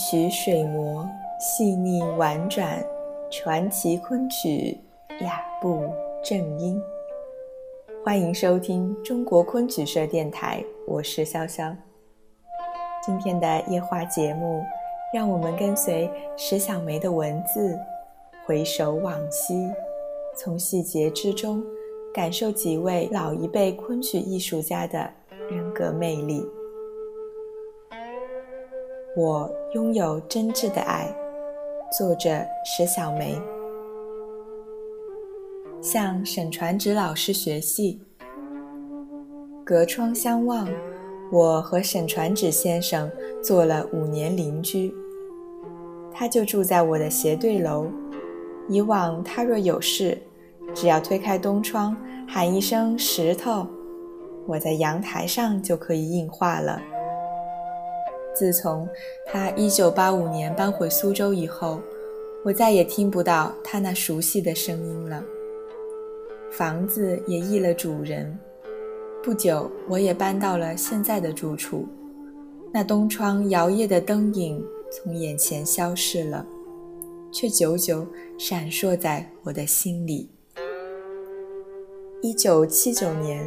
曲水磨，细腻婉转，传奇昆曲，雅步正音。欢迎收听中国昆曲社电台，我是潇潇。今天的夜话节目，让我们跟随石小梅的文字，回首往昔，从细节之中感受几位老一辈昆曲艺术家的人格魅力。我拥有真挚的爱。作者石小梅。向沈传芷老师学戏，隔窗相望，我和沈传芷先生做了五年邻居。他就住在我的斜对楼。以往他若有事，只要推开东窗，喊一声“石头”，我在阳台上就可以应话了。自从他1985年搬回苏州以后，我再也听不到他那熟悉的声音了。房子也易了主人，不久我也搬到了现在的住处。那东窗摇曳的灯影从眼前消逝了，却久久闪烁在我的心里。1979年，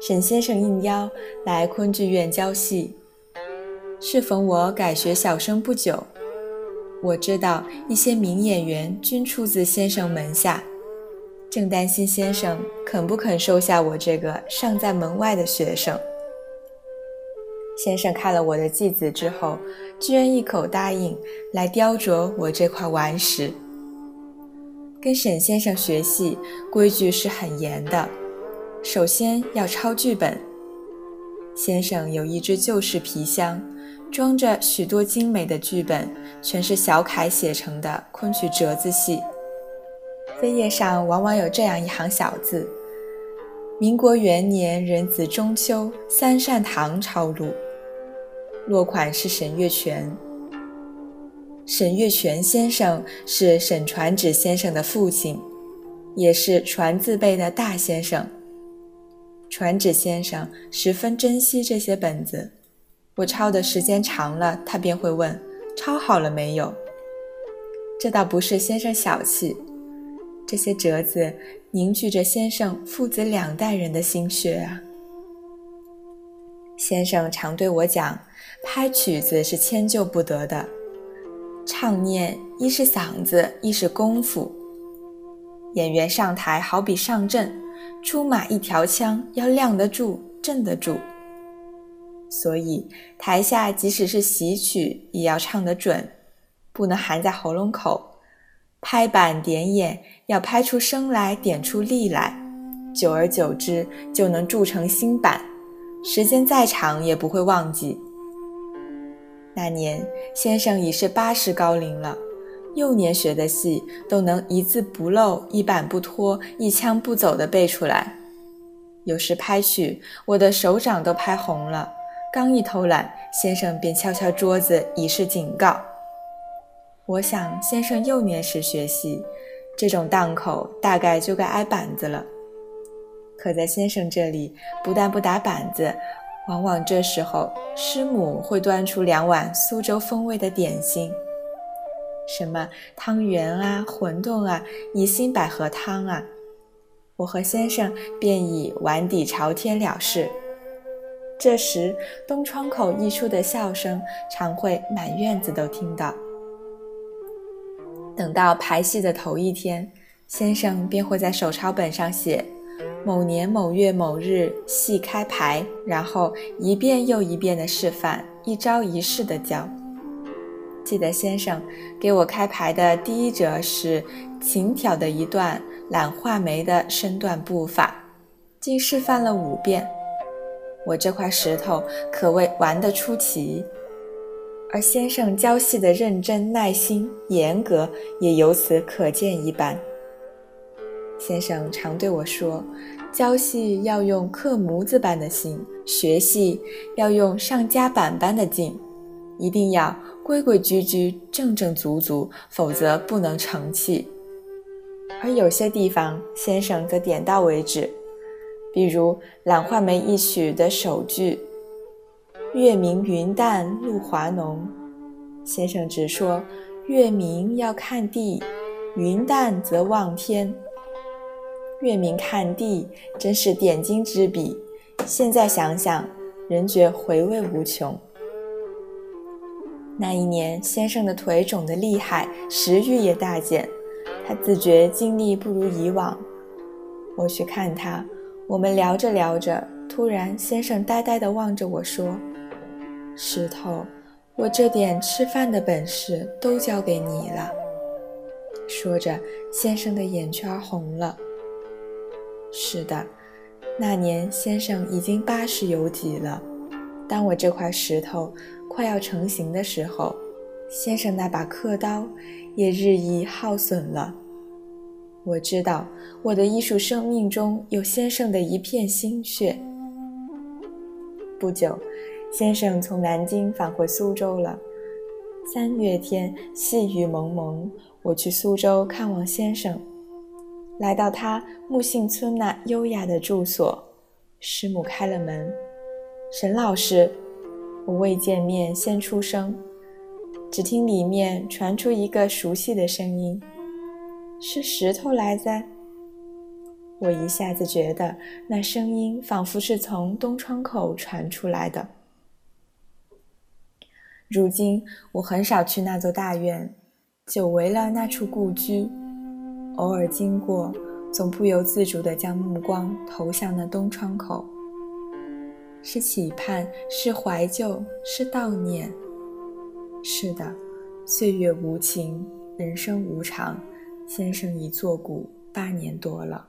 沈先生应邀来昆剧院教戏。适逢我改学小生不久，我知道一些名演员均出自先生门下，正担心先生肯不肯收下我这个尚在门外的学生。先生看了我的记子之后，居然一口答应来雕琢我这块顽石。跟沈先生学戏，规矩是很严的，首先要抄剧本。先生有一只旧式皮箱。装着许多精美的剧本，全是小楷写成的昆曲折子戏。扉页上往往有这样一行小字：“民国元年壬子中秋，三善堂抄录。”落款是沈月泉。沈月泉先生是沈传芷先生的父亲，也是传字辈的大先生。传旨先生十分珍惜这些本子。我抄的时间长了，他便会问：“抄好了没有？”这倒不是先生小气，这些折子凝聚着先生父子两代人的心血啊。先生常对我讲，拍曲子是迁就不得的，唱念一是嗓子，一是功夫。演员上台好比上阵，出马一条枪，要亮得住，镇得住。所以，台下即使是喜曲，也要唱得准，不能含在喉咙口。拍板点眼，要拍出声来，点出力来。久而久之，就能铸成新板，时间再长也不会忘记。那年，先生已是八十高龄了，幼年学的戏都能一字不漏、一板不脱、一腔不走地背出来。有时拍去，我的手掌都拍红了。刚一偷懒，先生便敲敲桌子以示警告。我想，先生幼年时学戏，这种档口大概就该挨板子了。可在先生这里，不但不打板子，往往这时候师母会端出两碗苏州风味的点心，什么汤圆啊、馄饨啊、宜兴百合汤啊，我和先生便以碗底朝天了事。这时，东窗口溢出的笑声，常会满院子都听到。等到排戏的头一天，先生便会在手抄本上写“某年某月某日戏开排”，然后一遍又一遍的示范，一招一式的教。记得先生给我开排的第一折是琴挑的一段懒画眉的身段步法，竟示范了五遍。我这块石头可谓玩得出奇，而先生教戏的认真、耐心、严格也由此可见一斑。先生常对我说：“教戏要用刻模子般的心，学戏要用上夹板般的劲，一定要规规矩矩、正正足足，否则不能成器。”而有些地方，先生则点到为止。比如《懒画眉》一曲的首句“月明云淡露华浓”，先生只说月明要看地，云淡则望天。月明看地真是点睛之笔，现在想想，仍觉回味无穷。那一年，先生的腿肿得厉害，食欲也大减，他自觉精力不如以往。我去看他，我们聊着聊着，突然，先生呆呆地望着我说：“石头，我这点吃饭的本事都交给你了。”说着，先生的眼圈红了。是的，那年先生已经八十有几了。当我这块石头快要成型的时候，先生那把刻刀也日益耗损了。我知道我的艺术生命中有先生的一片心血。不久，先生从南京返回苏州了。三月天，细雨蒙蒙，我去苏州看望先生，来到他木杏村那优雅的住所，师母开了门。沈老师，我未见面先出声，只听里面传出一个熟悉的声音。是石头来哉。我一下子觉得那声音仿佛是从东窗口传出来的。如今我很少去那座大院，久违了那处故居，偶尔经过，总不由自主地将目光投向那东窗口。是期盼，是怀旧，是悼念。是的，岁月无情，人生无常。先生已作古八年多了。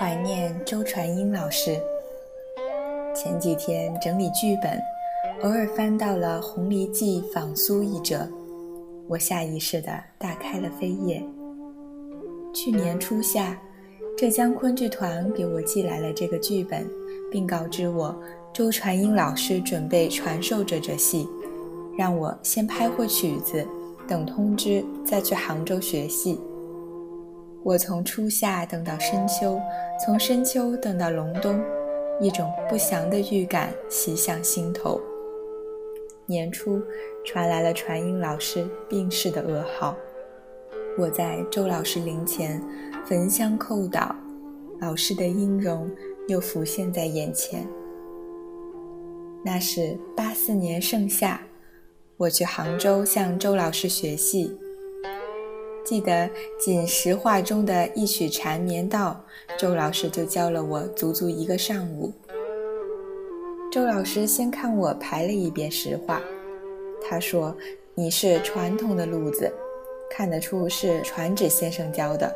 怀念周传英老师。前几天整理剧本，偶尔翻到了《红梨记》仿苏一折，我下意识地打开了扉页。去年初夏，浙江昆剧团给我寄来了这个剧本，并告知我周传英老师准备传授这折戏，让我先拍会曲子，等通知再去杭州学戏。我从初夏等到深秋，从深秋等到隆冬，一种不祥的预感袭向心头。年初传来了传音老师病逝的噩耗，我在周老师灵前焚香叩祷，老师的音容又浮现在眼前。那是八四年盛夏，我去杭州向周老师学戏。记得仅实话中的一曲缠绵道，周老师就教了我足足一个上午。周老师先看我排了一遍实话，他说：“你是传统的路子，看得出是传旨先生教的。”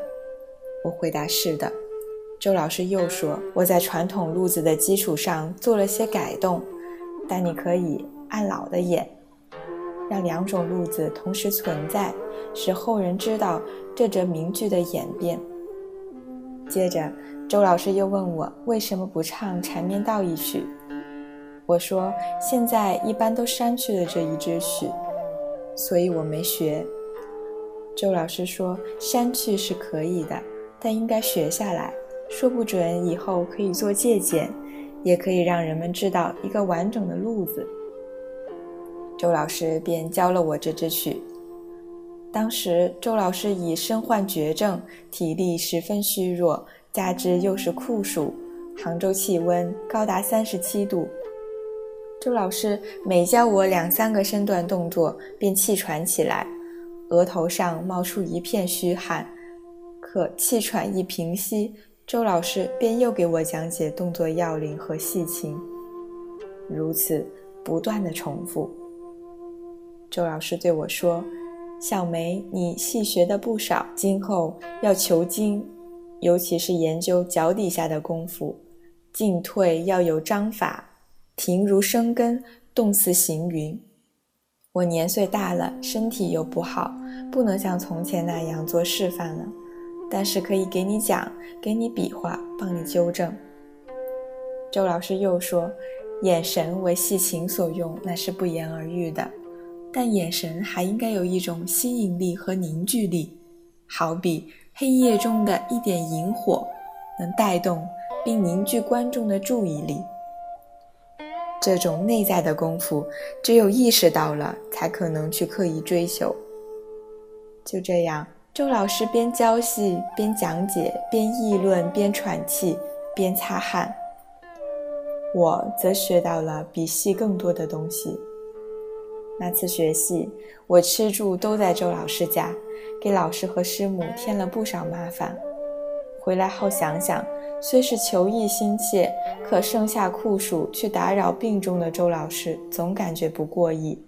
我回答：“是的。”周老师又说：“我在传统路子的基础上做了些改动，但你可以按老的演。”让两种路子同时存在，使后人知道这则名句的演变。接着，周老师又问我为什么不唱缠绵道一曲。我说现在一般都删去了这一支曲，所以我没学。周老师说删去是可以的，但应该学下来，说不准以后可以做借鉴，也可以让人们知道一个完整的路子。周老师便教了我这支曲。当时周老师已身患绝症，体力十分虚弱，加之又是酷暑，杭州气温高达三十七度。周老师每教我两三个身段动作，便气喘起来，额头上冒出一片虚汗。可气喘一平息，周老师便又给我讲解动作要领和细情，如此不断的重复。周老师对我说：“小梅，你戏学的不少，今后要求精，尤其是研究脚底下的功夫，进退要有章法，停如生根，动似行云。”我年岁大了，身体又不好，不能像从前那样做示范了。但是可以给你讲，给你比划，帮你纠正。周老师又说：“眼神为戏情所用，那是不言而喻的。但眼神还应该有一种吸引力和凝聚力，好比黑夜中的一点萤火，能带动并凝聚观众的注意力。”这种内在的功夫，只有意识到了，才可能去刻意追求。就这样，周老师边教戏边讲解，边议论边喘气边擦汗，我则学到了比戏更多的东西。那次学戏，我吃住都在周老师家，给老师和师母添了不少麻烦。回来后想想。虽是求艺心切，可盛夏酷暑却打扰病中的周老师，总感觉不过意。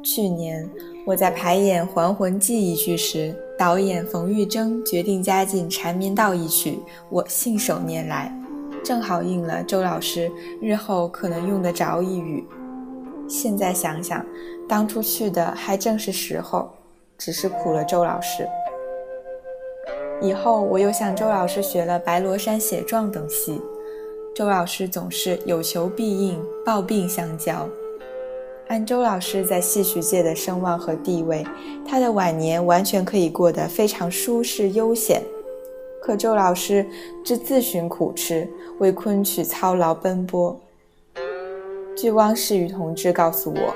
去年我在排演《还魂记》一剧时，导演冯玉征决定加进《缠绵道》一曲，我信手拈来，正好应了周老师日后可能用得着一语。现在想想，当初去的还正是时候，只是苦了周老师。以后我又向周老师学了《白罗山写状》等戏，周老师总是有求必应，抱病相交。按周老师在戏曲界的声望和地位，他的晚年完全可以过得非常舒适悠闲。可周老师只自寻苦吃，为昆曲操劳奔波。据汪世宇同志告诉我，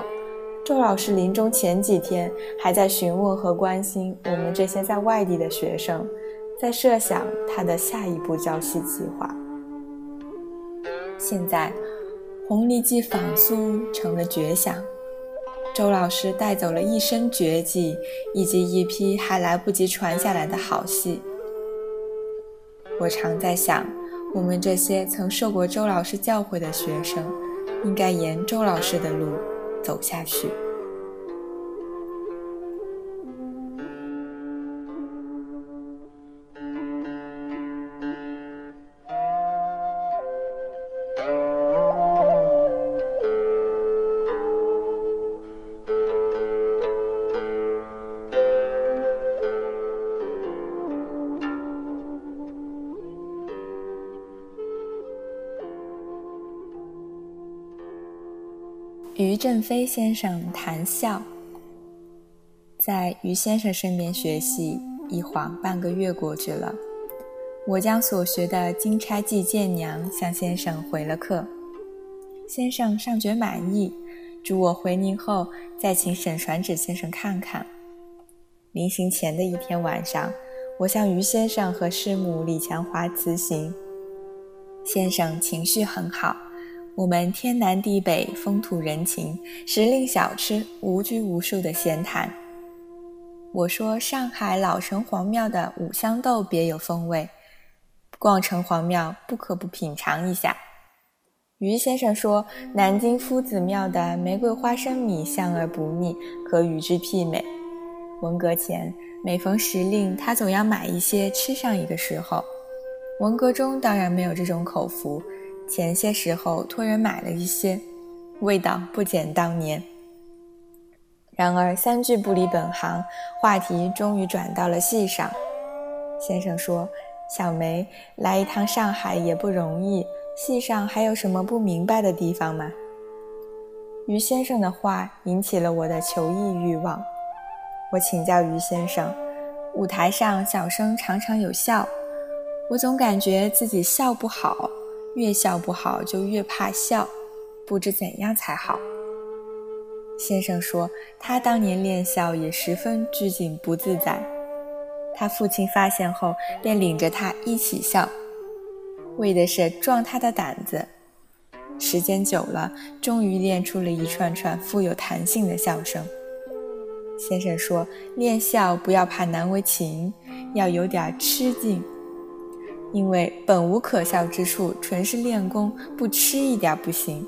周老师临终前几天还在询问和关心我们这些在外地的学生。在设想他的下一步教戏计划。现在，红梨记仿苏成了绝响，周老师带走了一身绝技，以及一批还来不及传下来的好戏。我常在想，我们这些曾受过周老师教诲的学生，应该沿周老师的路走下去。振飞先生谈笑，在于先生身边学习，一晃半个月过去了。我将所学的《金钗记剑娘》向先生回了课，先生尚觉满意，嘱我回宁后再请沈传芷先生看看。临行前的一天晚上，我向于先生和师母李强华辞行，先生情绪很好。我们天南地北，风土人情，时令小吃，无拘无束的闲谈。我说上海老城隍庙的五香豆别有风味，逛城隍庙不可不品尝一下。于先生说南京夫子庙的玫瑰花生米香而不腻，可与之媲美。文革前每逢时令，他总要买一些吃上一个时候。文革中当然没有这种口福。前些时候托人买了一些，味道不减当年。然而三句不离本行，话题终于转到了戏上。先生说：“小梅来一趟上海也不容易，戏上还有什么不明白的地方吗？”于先生的话引起了我的求艺欲望。我请教于先生：“舞台上小生常常有笑，我总感觉自己笑不好。”越笑不好，就越怕笑，不知怎样才好。先生说，他当年练笑也十分拘谨不自在。他父亲发现后，便领着他一起笑，为的是壮他的胆子。时间久了，终于练出了一串串富有弹性的笑声。先生说，练笑不要怕难为情，要有点吃劲。因为本无可笑之处，纯是练功，不吃一点不行。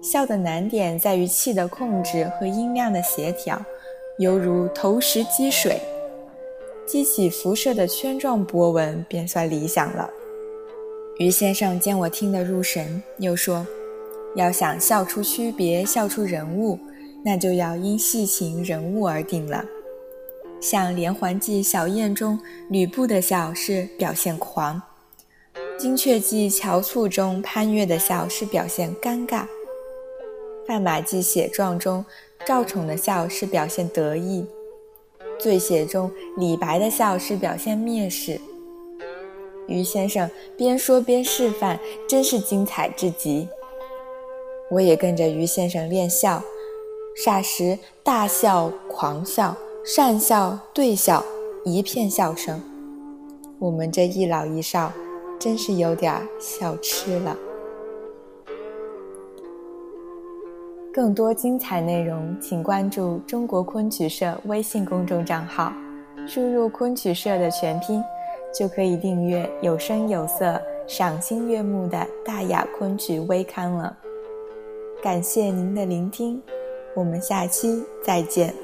笑的难点在于气的控制和音量的协调，犹如投石击水，激起辐射的圈状波纹，便算理想了。于先生见我听得入神，又说：“要想笑出区别，笑出人物，那就要因戏情人物而定了。像《连环计》小燕中吕布的笑是表现狂，《金雀记》乔簇中潘岳的笑是表现尴尬，《范马记写状》中赵宠的笑是表现得意，《醉写》中李白的笑是表现蔑视。于先生边说边示范，真是精彩至极。我也跟着于先生练笑，霎时大笑、狂笑、善笑、对笑，一片笑声。我们这一老一少，真是有点笑痴了。更多精彩内容，请关注中国昆曲社微信公众账号，输入“昆曲社”的全拼。就可以订阅有声有色、赏心悦目的大雅昆曲微刊了。感谢您的聆听，我们下期再见。